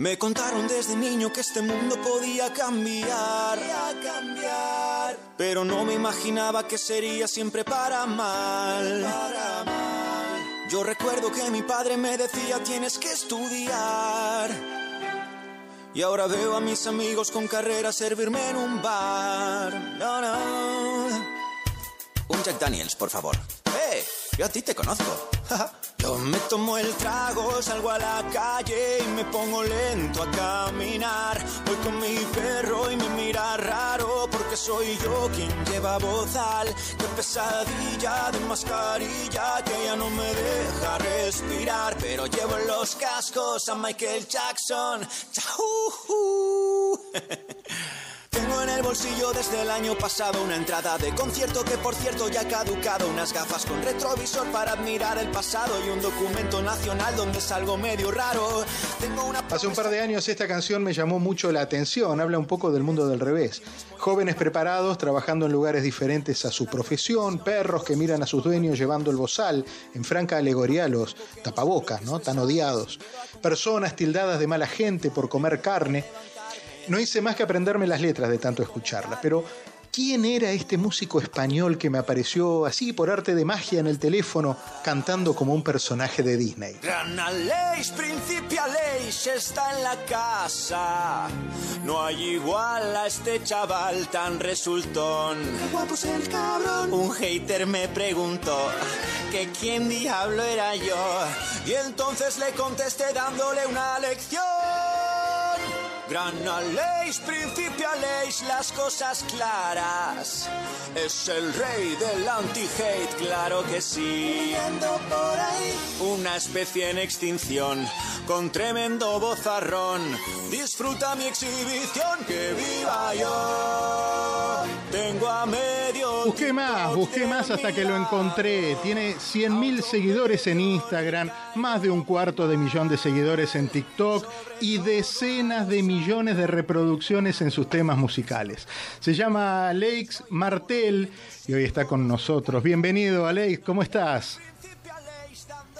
Me contaron desde niño que este mundo podía cambiar, cambiar, pero no me imaginaba que sería siempre para mal. Para mal. Yo recuerdo que mi padre me decía tienes que estudiar. Y ahora veo a mis amigos con carrera servirme en un bar. No, no. Un Jack Daniels, por favor. ¡Eh! Yo a ti te conozco. Yo me tomo el trago, salgo a la calle y me pongo lento a caminar. Voy con mi perro y me mira raro porque soy yo quien lleva bozal. Qué pesadilla de mascarilla que ya no me deja respirar. Pero llevo en los cascos a Michael Jackson. ¡Chau! Tengo en el bolsillo desde el año pasado una entrada de concierto que por cierto ya ha caducado, unas gafas con retrovisor para admirar el pasado y un documento nacional donde salgo medio raro. Tengo una Hace un par de años esta canción me llamó mucho la atención, habla un poco del mundo del revés. Jóvenes preparados trabajando en lugares diferentes a su profesión, perros que miran a sus dueños llevando el bozal, en franca alegoría los tapabocas, ¿no? Tan odiados. Personas tildadas de mala gente por comer carne no hice más que aprenderme las letras de tanto escucharla, pero ¿quién era este músico español que me apareció así por arte de magia en el teléfono cantando como un personaje de Disney? Gran Aleix, Príncipe Aleix está en la casa. No hay igual a este chaval tan resultón. Qué guapo es el cabrón. Un hater me preguntó que quién diablo era yo. Y entonces le contesté dándole una lección. Gran Aleix, Príncipe Aleix, las cosas claras. Es el rey del anti-hate, claro que sí. Por ahí. Una especie en extinción, con tremendo bozarrón. Disfruta mi exhibición, que viva yo. Tengo a medio. Busqué más, busqué más hasta que lo encontré. Tiene 100.000 seguidores en Instagram, más de un cuarto de millón de seguidores en TikTok y decenas de millones de reproducciones en sus temas musicales. Se llama Alex Martel y hoy está con nosotros. Bienvenido, Alex, ¿cómo estás?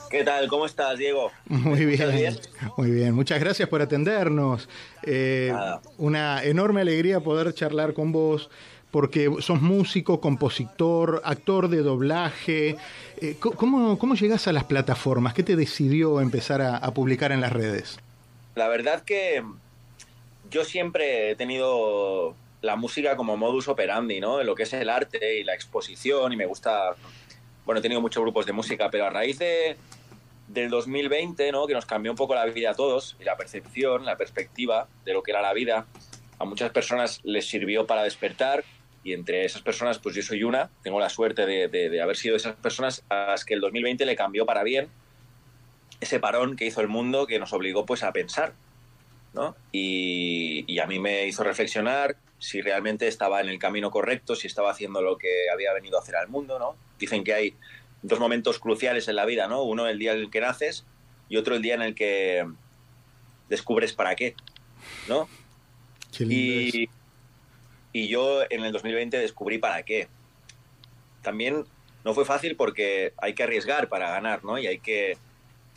¿Qué tal? ¿Cómo estás, Diego? Muy bien, ¿Estás bien? muy bien. Muchas gracias por atendernos. Eh, Nada. una enorme alegría poder charlar con vos porque sos músico, compositor, actor de doblaje. Eh, ¿cómo, ¿Cómo llegás a las plataformas? ¿Qué te decidió empezar a, publicar en las redes? La verdad que yo siempre he tenido la música como modus operandi, ¿no? Lo que es el arte y la exposición y me gusta... Bueno, he tenido muchos grupos de música, pero a raíz de, del 2020, ¿no? Que nos cambió un poco la vida a todos y la percepción, la perspectiva de lo que era la vida, a muchas personas les sirvió para despertar y entre esas personas, pues yo soy una, tengo la suerte de, de- de haber sido de esas personas a las que el 2020 le cambió para bien ese parón que hizo el mundo que nos obligó pues a pensar, ¿no? Y, y a mí me hizo reflexionar si realmente estaba en el camino correcto, si estaba haciendo lo que había venido a hacer al mundo, ¿no? Dicen que hay dos momentos cruciales en la vida, ¿no? Uno el día en el que naces y otro el día en el que descubres para qué, ¿no? Qué lindo es. Y, yo en el 2020 descubrí para qué. También no fue fácil porque hay que arriesgar para ganar, ¿no? Y hay que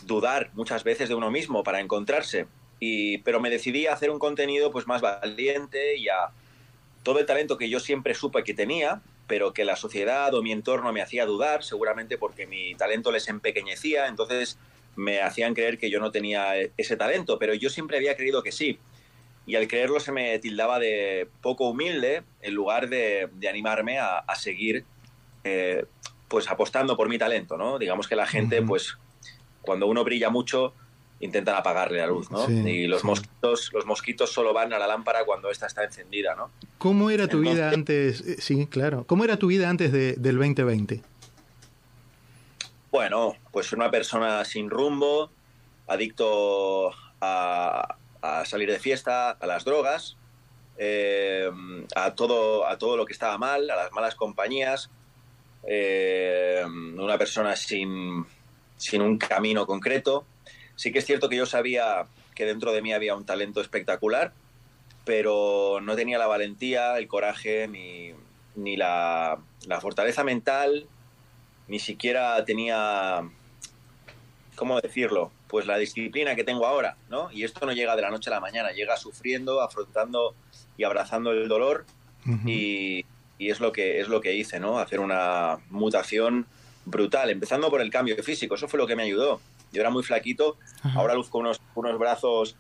dudar muchas veces de uno mismo para encontrarse. Y, pero me decidí a hacer un contenido pues más valiente y a todo el talento que yo siempre supe que tenía, pero que la sociedad o mi entorno me hacía dudar, seguramente porque mi talento les empequeñecía, entonces me hacían creer que yo no tenía ese talento, pero yo siempre había creído que sí y al creerlo se me tildaba de poco humilde en lugar de, de animarme a, a seguir eh, pues apostando por mi talento, ¿no? Digamos que la gente, pues cuando uno brilla mucho, intentan apagarle la luz, ¿no? Sí, y los sí. mosquitos, los mosquitos solo van a la lámpara cuando ésta está encendida, ¿no? ¿Cómo era tu Entonces- vida antes? eh, Sí, claro. ¿Cómo era tu vida antes de- del 2020? Bueno, pues una persona sin rumbo, adicto a, a salir de fiesta, a las drogas, eh, a, todo, a todo lo que estaba mal, a las malas compañías, eh, una persona sin, sin un camino concreto. Sí que es cierto que yo sabía que dentro de mí había un talento espectacular, pero no tenía la valentía, el coraje ni, ni la, la fortaleza mental ni siquiera tenía ¿cómo decirlo? Pues la disciplina que tengo ahora, ¿no? Y esto no llega de la noche a la mañana, llega sufriendo, afrontando y abrazando el dolor y, y, es, lo que, es lo que hice, ¿no? Hacer una mutación brutal, empezando por el cambio físico, eso fue lo que me ayudó. Yo era muy flaquito, ahora luzco unos, unos brazos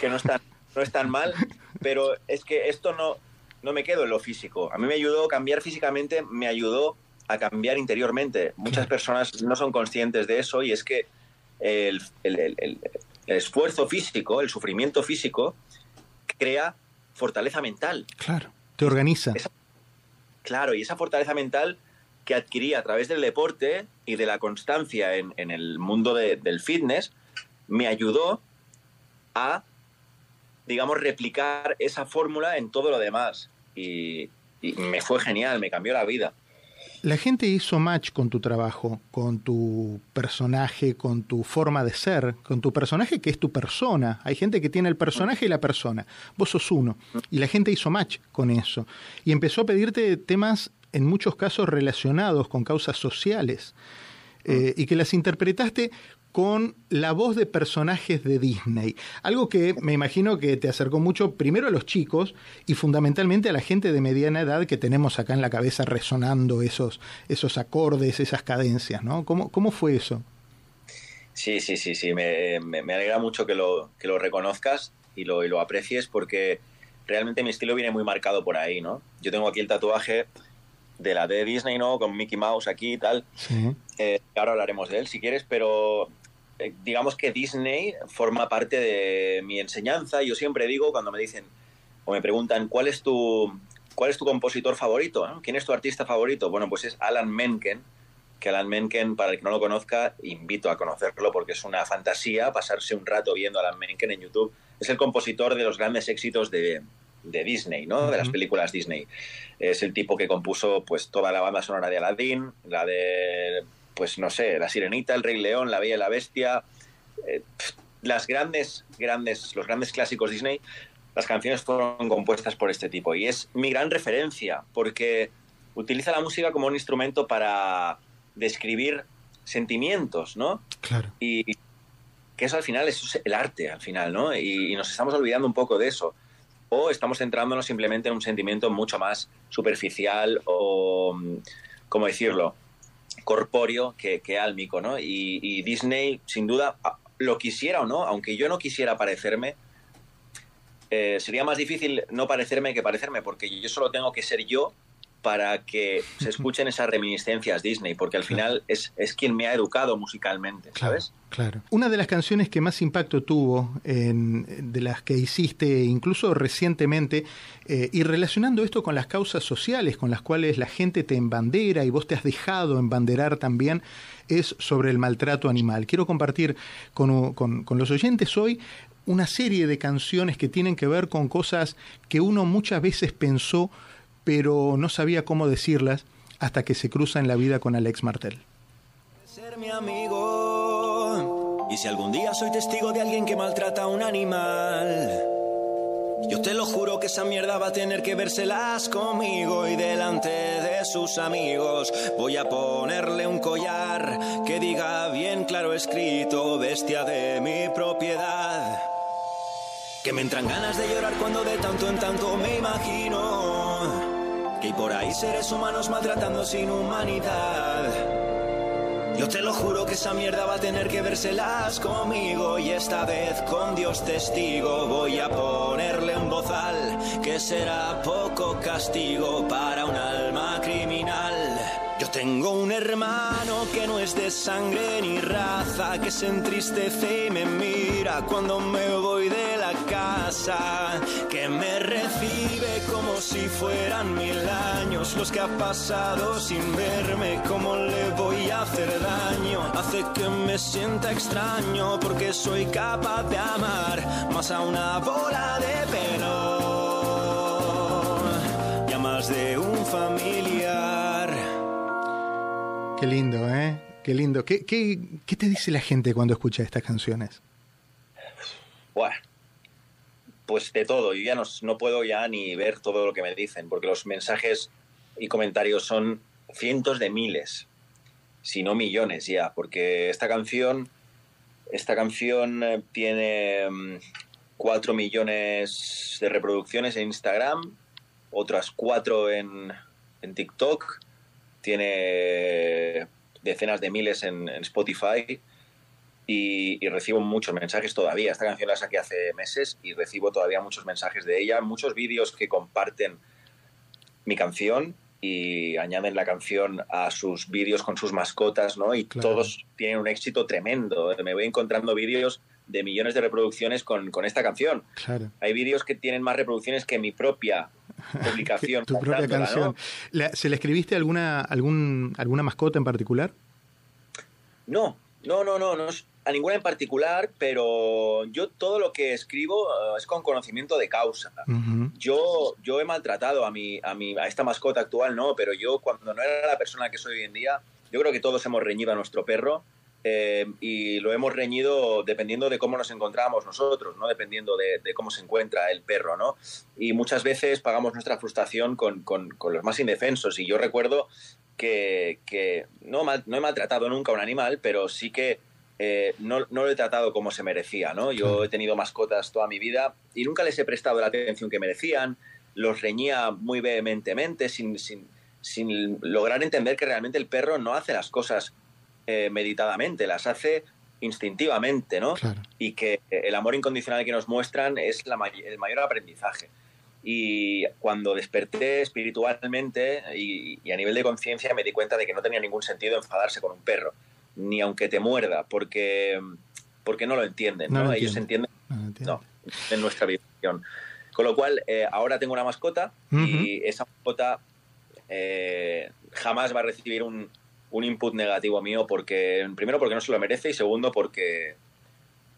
que no están, no están mal, pero es que esto no, no me quedo en lo físico. A mí me ayudó a cambiar físicamente, me ayudó a cambiar interiormente. Muchas personas no son conscientes de eso y es que el, esfuerzo físico, el sufrimiento físico, crea fortaleza mental. Claro, te organiza. claro, y esa fortaleza mental que adquirí a través del deporte y de la constancia en, el mundo del fitness, me ayudó a, digamos, replicar esa fórmula en todo lo demás. y me fue genial, me cambió la vida. La gente hizo match con tu trabajo, con tu personaje, con tu forma de ser, con tu personaje que es tu persona. Hay gente que tiene el personaje y la persona. Vos sos uno. Y la gente hizo match con eso. Y empezó a pedirte temas, en muchos casos, relacionados con causas sociales. Eh, y que las interpretaste con la voz de personajes de Disney. Algo que me imagino que te acercó mucho primero a los chicos y fundamentalmente a la gente de mediana edad que tenemos acá en la cabeza resonando esos, esos acordes, esas cadencias, ¿no? ¿Cómo, cómo fue eso? Sí, sí, sí, sí. Me, me, alegra mucho que lo, que lo reconozcas y lo, y lo aprecies porque realmente mi estilo viene muy marcado por ahí, ¿no? Yo tengo aquí el tatuaje de la de Disney, ¿no? Con Mickey Mouse aquí y tal. Sí. Eh, ahora hablaremos de él si quieres, pero eh, digamos que Disney forma parte de mi enseñanza. Yo siempre digo cuando me dicen o me preguntan cuál es tu cuál es tu compositor favorito, ¿quién es tu artista favorito. Bueno, pues es Alan Menken, que Alan Menken, para el que no lo conozca, invito a conocerlo porque es una fantasía pasarse un rato viendo a Alan Menken en YouTube. Es el compositor de los grandes éxitos de, de Disney, ¿no? De las películas Disney. Es el tipo que compuso pues toda la banda sonora de Aladdin, la de pues no sé, La Sirenita, El Rey León, La Bella y la Bestia, eh, las grandes, grandes, los grandes clásicos Disney, las canciones fueron compuestas por este tipo. Y es mi gran referencia, porque utiliza la música como un instrumento para describir sentimientos, ¿no? Claro. Y que eso al final es el arte, al final, ¿no? Y, y nos estamos olvidando un poco de eso. O estamos centrándonos simplemente en un sentimiento mucho más superficial o, ¿cómo decirlo? corpóreo que, que álmico, ¿no? Y, Disney, sin duda, lo quisiera o no, aunque yo no quisiera parecerme, eh, sería más difícil no parecerme que parecerme, porque yo solo tengo que ser yo para que se escuchen esas reminiscencias Disney, porque al final es, es quien me ha educado musicalmente, ¿sabes? Claro, Una de las canciones que más impacto tuvo, en, de las que hiciste incluso recientemente, eh, y relacionando esto con las causas sociales con las cuales la gente te embandera y vos te has dejado embanderar también, es sobre el maltrato animal. Quiero compartir con, con, con los oyentes hoy una serie de canciones que tienen que ver con cosas que uno muchas veces pensó pero no sabía cómo decirlas hasta que se cruza en la vida con Alex Martel. Ser mi amigo. Y si algún día soy testigo de alguien que maltrata a un animal, yo te lo juro que esa mierda va a tener que vérselas conmigo y delante de sus amigos voy a ponerle un collar que diga bien claro escrito, bestia de mi propiedad. Que me entran ganas de llorar cuando de tanto en tanto me imagino que por ahí seres humanos maltratando sin humanidad. Yo te lo juro que esa mierda va a tener que vérselas conmigo y esta vez con Dios testigo voy a ponerle un bozal que será poco castigo para un alma criminal. Yo tengo un hermano que no es de sangre ni raza, que se entristece y me mira cuando me voy de la casa, que me recibe como si fueran mil años los que ha pasado sin verme, como le voy a hacer daño, hace que me sienta extraño porque soy capaz de amar más a una bola de pelo, ya más de un familiar. Qué lindo, ¿eh? Qué lindo. ¿Qué, qué, qué te dice la gente cuando escucha estas canciones? Bueno, pues de todo. Yo ya no, no puedo ya ni ver todo lo que me dicen, porque los mensajes y comentarios son cientos de miles, si no millones ya, porque esta canción esta canción eh, tiene 4 mm, millones de reproducciones en Instagram, otras 4 en, en TikTok, tiene decenas de miles en, Spotify y, recibo muchos mensajes todavía. Esta canción la saqué hace meses y recibo todavía muchos mensajes de ella, muchos vídeos que comparten mi canción y añaden la canción a sus vídeos con sus mascotas, ¿no? Y todos tienen un éxito tremendo. Me voy encontrando vídeos de millones de reproducciones con, esta canción. Hay vídeos que tienen más reproducciones que mi propia publicación. tu propia canción. ¿Se le escribiste alguna, algún, alguna mascota en particular? No, no, no, no, no a ninguna en particular, pero yo todo lo que escribo eh, es con conocimiento de causa. Yo yo he maltratado a mi, a mi a esta mascota actual, no, pero yo cuando no era la persona que soy hoy en día, yo creo que todos hemos reñido a nuestro perro eh, y lo hemos reñido dependiendo de cómo nos encontramos nosotros, no dependiendo de, cómo se encuentra el perro, ¿no? Y muchas veces pagamos nuestra frustración con, con, los más indefensos. Y yo recuerdo que, que no, no, he maltratado nunca a un animal, pero sí que eh, no, no, lo he tratado como se merecía, ¿no? Yo he tenido mascotas toda mi vida y nunca les he prestado la atención que merecían, los reñía muy vehementemente sin, sin, sin lograr entender que realmente el perro no hace las cosas eh, meditadamente, las hace instintivamente, ¿no? Y que el amor incondicional que nos muestran es la el mayor aprendizaje. Y cuando desperté espiritualmente y, a nivel de conciencia me di cuenta de que no tenía ningún sentido enfadarse con un perro, ni aunque te muerda, porque, porque no lo entienden, ¿no? Ellos entienden, no, en nuestra visión. Con lo cual, eh, ahora tengo una mascota y esa mascota eh, jamás va a recibir un, un input negativo mío porque primero porque no se lo merece y segundo porque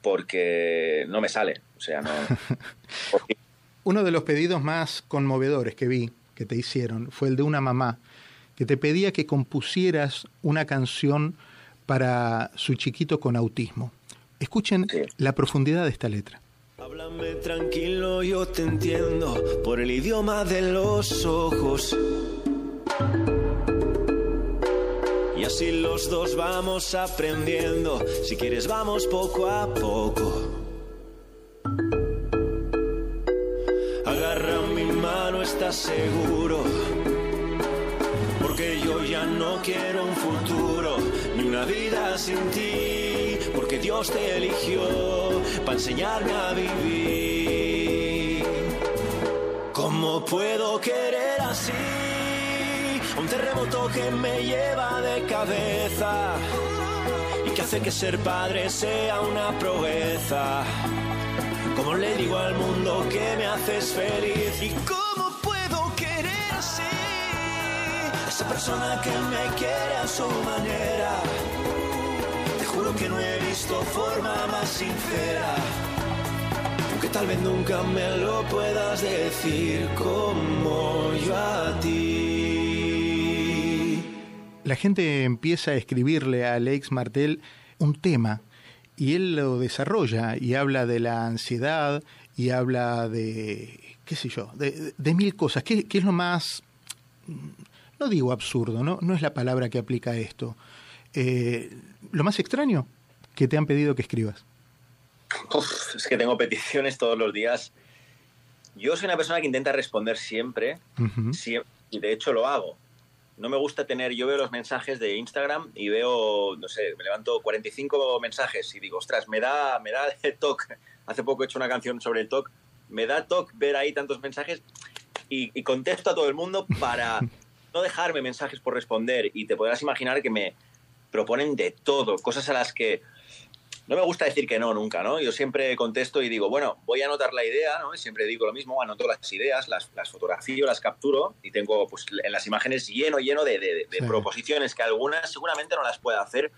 porque no me sale, o sea, no Uno de los pedidos más conmovedores que vi que te hicieron fue el de una mamá que te pedía que compusieras una canción para su chiquito con autismo. Escuchen la profundidad de esta letra. Háblame tranquilo, yo te entiendo por el idioma de los ojos. Y así los dos vamos aprendiendo. Si quieres, vamos poco a poco. Agarra mi mano, estás seguro. Te eligió para enseñarme a vivir. ¿Cómo puedo querer así? Un terremoto que me lleva de cabeza y que hace que ser padre sea una proeza. Como le digo al mundo que me haces feliz y cómo puedo querer así esa persona que me quiere a su manera. Que no he visto forma más sincera. Aunque tal vez nunca me lo puedas decir como yo a ti la gente empieza a escribirle a Alex Martel un tema y él lo desarrolla y habla de la ansiedad y habla de, qué sé yo, de, mil cosas. ¿Qué, es lo más, no digo absurdo, no, no es la palabra que aplica esto, eh, lo más extraño que te han pedido que escribas? es que tengo peticiones todos los días. Yo soy una persona que intenta responder siempre, siempre y de hecho lo hago no me gusta tener, yo veo los mensajes de Instagram y veo, no sé, me levanto 45 mensajes y digo, ostras, me da, me da el toque. Hace poco he hecho una canción sobre el TOC, me da toque ver ahí tantos mensajes y, y, contesto a todo el mundo para no dejarme mensajes por responder y te podrás imaginar que me proponen de todo, cosas a las que no me gusta decir que no nunca, ¿no? Yo siempre contesto y digo, bueno, voy a anotar la idea, ¿no? siempre digo lo mismo, anoto las ideas, las, las fotografío, las capturo y tengo pues en las imágenes lleno, lleno de, proposiciones que algunas seguramente no las pueda hacer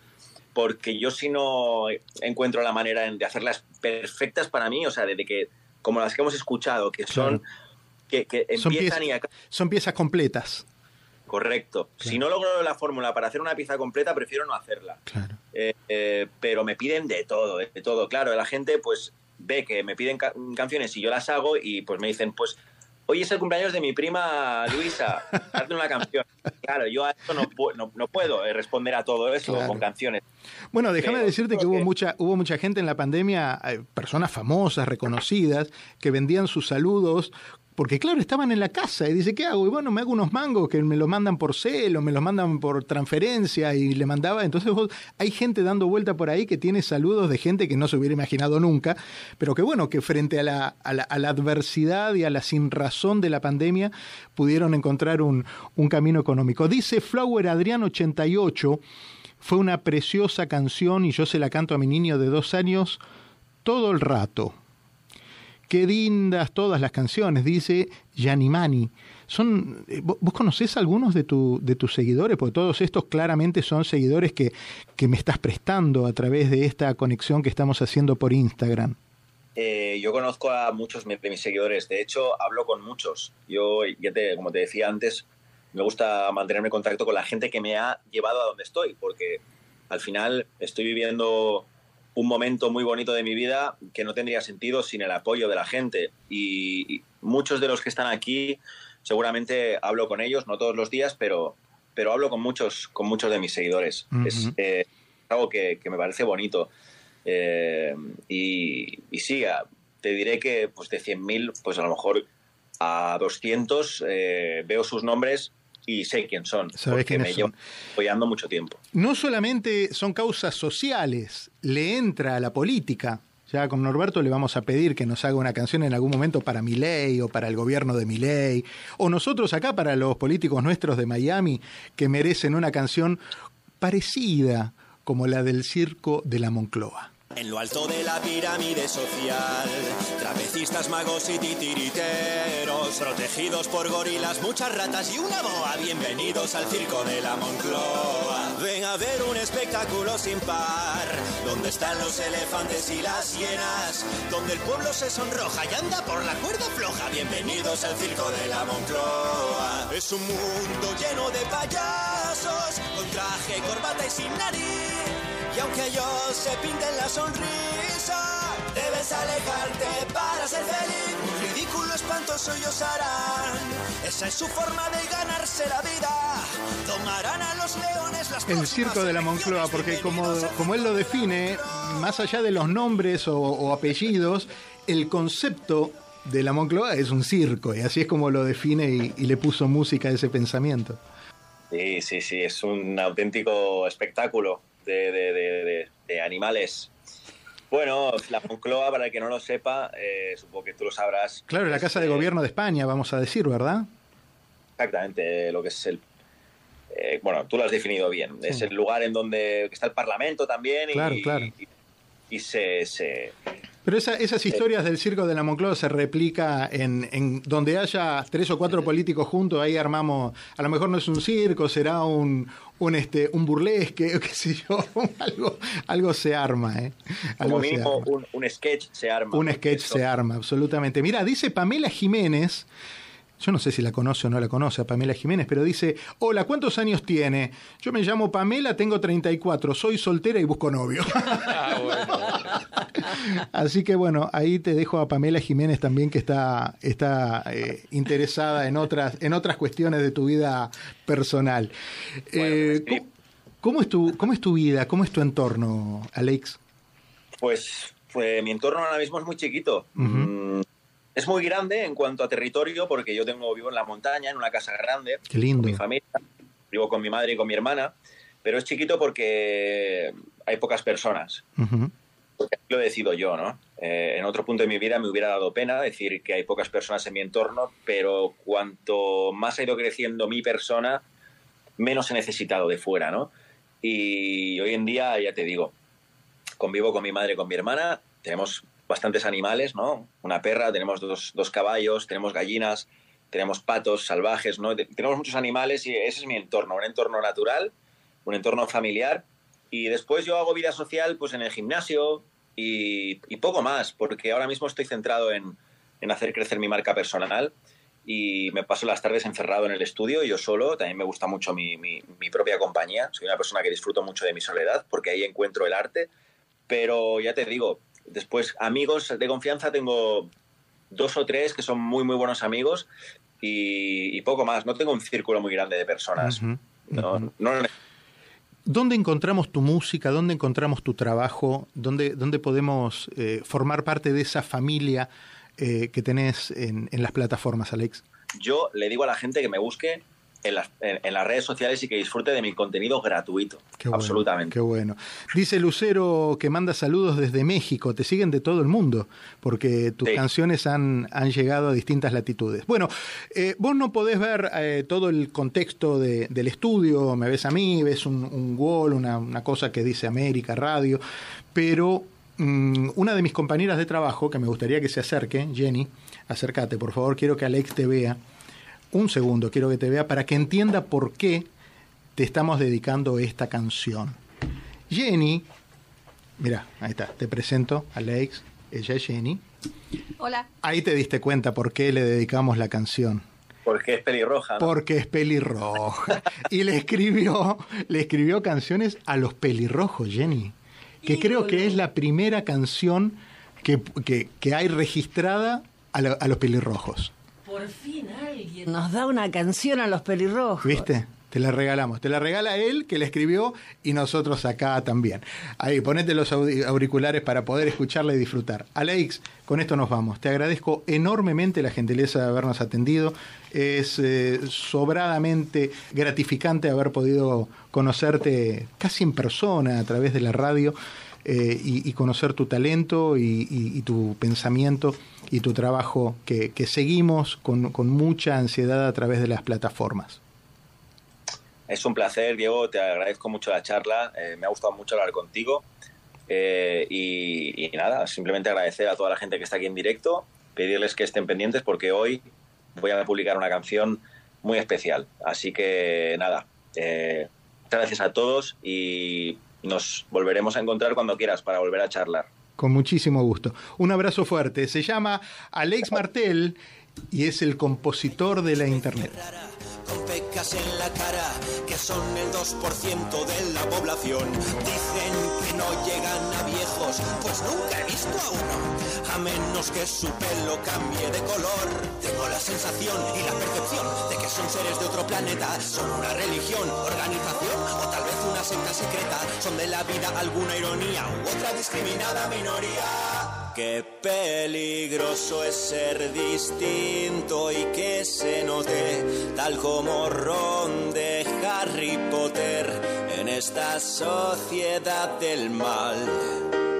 porque yo si no encuentro la manera de hacerlas perfectas para mí, o sea, de, que como las que hemos escuchado, que son... Que, empiezan y Son piezas completas. Correcto. Si no logro la fórmula para hacer una pieza completa, prefiero no hacerla. Claro. Eh, eh, pero me piden de todo, de todo. Claro, la gente pues ve que me piden canciones y yo las hago y pues me dicen, pues, hoy es el cumpleaños de mi prima Luisa, hazte una canción. Claro, yo a esto no, no, puedo eh, responder a todo eso con canciones. Bueno, déjame decirte que hubo, mucha, hubo mucha gente en la pandemia, eh, personas famosas, reconocidas, que vendían sus saludos porque claro, estaban en la casa y dice, ¿qué hago? Y bueno, me hago unos mangos que me los mandan por celo, me los mandan por transferencia y le mandaba. Entonces hay gente dando vuelta por ahí que tiene saludos de gente que no se hubiera imaginado nunca, pero que bueno, que frente a la, a la, adversidad y a la sinrazón de la pandemia pudieron encontrar un, un camino económico. Dice Flower Adrián 88, fue una preciosa canción y yo se la canto a mi niño de dos años todo el rato. Qué lindas todas las canciones, dice Yanimani. Son, eh, ¿Vos conocés algunos de, tu, de tus seguidores? Porque todos estos claramente son seguidores que, que me estás prestando a través de esta conexión que estamos haciendo por Instagram. Eh, yo conozco a muchos de mis seguidores, de hecho hablo con muchos. Yo, ya te, como te decía antes, me gusta mantenerme en contacto con la gente que me ha llevado a donde estoy, porque al final estoy viviendo un momento muy bonito de mi vida que no tendría sentido sin el apoyo de la gente. Y, muchos de los que están aquí, seguramente hablo con ellos, no todos los días, pero, pero hablo con muchos, con muchos de mis seguidores. Es eh, algo que, me parece bonito. Eh, y, y, sí, te diré que pues de 100.000, pues a lo mejor a 200 eh, veo sus nombres y sé quién son. Sabes porque me llevo apoyando mucho tiempo. No solamente son causas sociales, le entra a la política. Ya con Norberto le vamos a pedir que nos haga una canción en algún momento para ley o para el gobierno de ley o nosotros acá para los políticos nuestros de Miami que merecen una canción parecida como la del circo de la Moncloa. En lo alto de la pirámide social, trapecistas, magos y titiriteros, protegidos por gorilas, muchas ratas y una boa. Bienvenidos al circo de la Moncloa. Ven a ver un espectáculo sin par, donde están los elefantes y las hienas, donde el pueblo se sonroja y anda por la cuerda floja. Bienvenidos al circo de la Moncloa. Es un mundo lleno de payasos, con traje, corbata y sin nariz. Y aunque ellos se pinten la sonrisa, debes alejarte para ser feliz. Un ridículo espantoso ellos harán. Esa es su forma de ganarse la vida. Tomarán a los leones las El circo de la Moncloa, porque como, como él lo define, más allá de los nombres o, apellidos, el concepto de la Moncloa es un circo, y así es como lo define y, y le puso música a ese pensamiento. Sí, sí, sí, es un auténtico espectáculo de, animales. Bueno, la Moncloa, para el que no lo sepa, eh, supongo que tú lo sabrás. Claro, la Casa de Gobierno de España, vamos a decir, ¿verdad? Exactamente, lo que es el... Eh, bueno, tú lo has definido bien. Es el lugar en donde está el Parlamento también y, claro, claro. y, se, se, pero esas historias del circo de la Moncloa se replica en, donde haya tres o cuatro políticos juntos, ahí armamos, a lo mejor no es un circo, será un, un, este, un burlesque, qué sé yo, algo, algo se arma. ¿eh? Algo Como mismo Un, un, sketch se arma. Un sketch se arma, absolutamente. Mira, dice Pamela Jiménez yo no sé si la conoce o no la conoce a Pamela Jiménez, pero dice, hola, ¿cuántos años tiene? Yo me llamo Pamela, tengo 34, soy soltera y busco novio. Ah, Así que bueno, ahí te dejo a Pamela Jiménez también que está, está eh, interesada en otras, en otras cuestiones de tu vida personal. Eh, ¿cómo, es tu, ¿Cómo es tu vida? ¿Cómo es tu entorno, Alex? Pues, pues mi entorno ahora mismo es muy chiquito. Es muy grande en cuanto a territorio porque yo tengo vivo en la montaña, en una casa grande, Qué lindo. con mi familia, vivo con mi madre y con mi hermana, pero es chiquito porque hay pocas personas. Porque lo decido yo, ¿no? Eh, en otro punto de mi vida me hubiera dado pena decir que hay pocas personas en mi entorno, pero cuanto más ha ido creciendo mi persona, menos he necesitado de fuera, ¿no? Y hoy en día, ya te digo, convivo con mi madre y con mi hermana, tenemos bastantes animales, ¿no? Una perra, tenemos dos, dos caballos, tenemos gallinas, tenemos patos salvajes, ¿no? Tenemos muchos animales y ese es mi entorno, un entorno natural, un entorno familiar. Y después yo hago vida social pues en el gimnasio y, poco más, porque ahora mismo estoy centrado en, en, hacer crecer mi marca personal y me paso las tardes encerrado en el estudio, yo solo, también me gusta mucho mi, mi, mi propia compañía, soy una persona que disfruto mucho de mi soledad porque ahí encuentro el arte, pero ya te digo, Después, amigos de confianza tengo dos o tres que son muy, muy buenos amigos y, poco más. No tengo un círculo muy grande de personas. ¿Dónde encontramos tu música? ¿Dónde encontramos tu trabajo? ¿Dónde, dónde podemos eh, formar parte de esa familia eh, que tenés en, en las plataformas, Alex? Yo le digo a la gente que me busque en las, en, las, redes sociales y que disfrute de mi contenido gratuito. absolutamente. Qué bueno. Dice Lucero que manda saludos desde México. Te siguen de todo el mundo porque tus canciones han, han, llegado a distintas latitudes. Bueno, eh, vos no podés ver eh, todo el contexto de, del estudio. Me ves a mí, ves un, un wall, una, una cosa que dice América Radio, pero mm, una de mis compañeras de trabajo, que me gustaría que se acerque, Jenny, acércate, por favor, quiero que Alex te vea un segundo, quiero que te vea para que entienda por qué te estamos dedicando esta canción. Jenny, mira, ahí está, te presento a Alex, ella es Jenny. Hola. Ahí te diste cuenta por qué le dedicamos la canción. Porque es pelirroja. Porque es pelirroja. y le escribió, le escribió canciones a los pelirrojos, Jenny. Que creo que es la primera canción que, hay registrada a, a los pelirrojos. Por fin alguien nos da una canción a los pelirrojos. ¿Viste? Te la regalamos. Te la regala él, que la escribió, y nosotros acá también. Ahí, ponete los auriculares para poder escucharla y disfrutar. Alex, con esto nos vamos. Te agradezco enormemente la gentileza de habernos atendido. Es eh, sobradamente gratificante haber podido conocerte casi en persona a través de la radio. Eh, y, conocer tu talento y, tu pensamiento y tu trabajo que, seguimos con, mucha ansiedad a través de las plataformas. Es un placer, Diego, te agradezco mucho la charla, eh, me ha gustado mucho hablar contigo eh, y, nada, simplemente agradecer a toda la gente que está aquí en directo, pedirles que estén pendientes porque hoy voy a publicar una canción muy especial. Así que nada, gracias a todos y nos volveremos a encontrar cuando quieras para volver a charlar. Con muchísimo gusto. Un abrazo fuerte. Se llama Alex Martel y es el compositor de la Internet con pecas en la cara, que son el 2% de la población. Dicen que no llegan a viejos, pues nunca he visto a uno, a menos que su pelo cambie de color. Tengo la sensación y la percepción de que son seres de otro planeta, son una religión, organización o tal vez secta secreta, son de la vida alguna ironía u otra discriminada minoría. Qué peligroso es ser distinto y que se note, tal como Ron de Harry Potter, en esta sociedad del mal.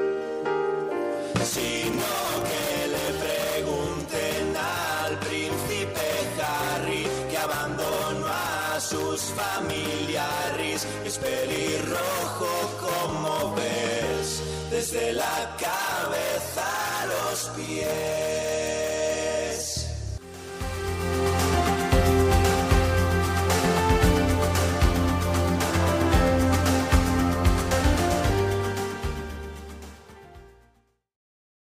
Sus familiares, es pelirrojo como ves desde la cabeza a los pies.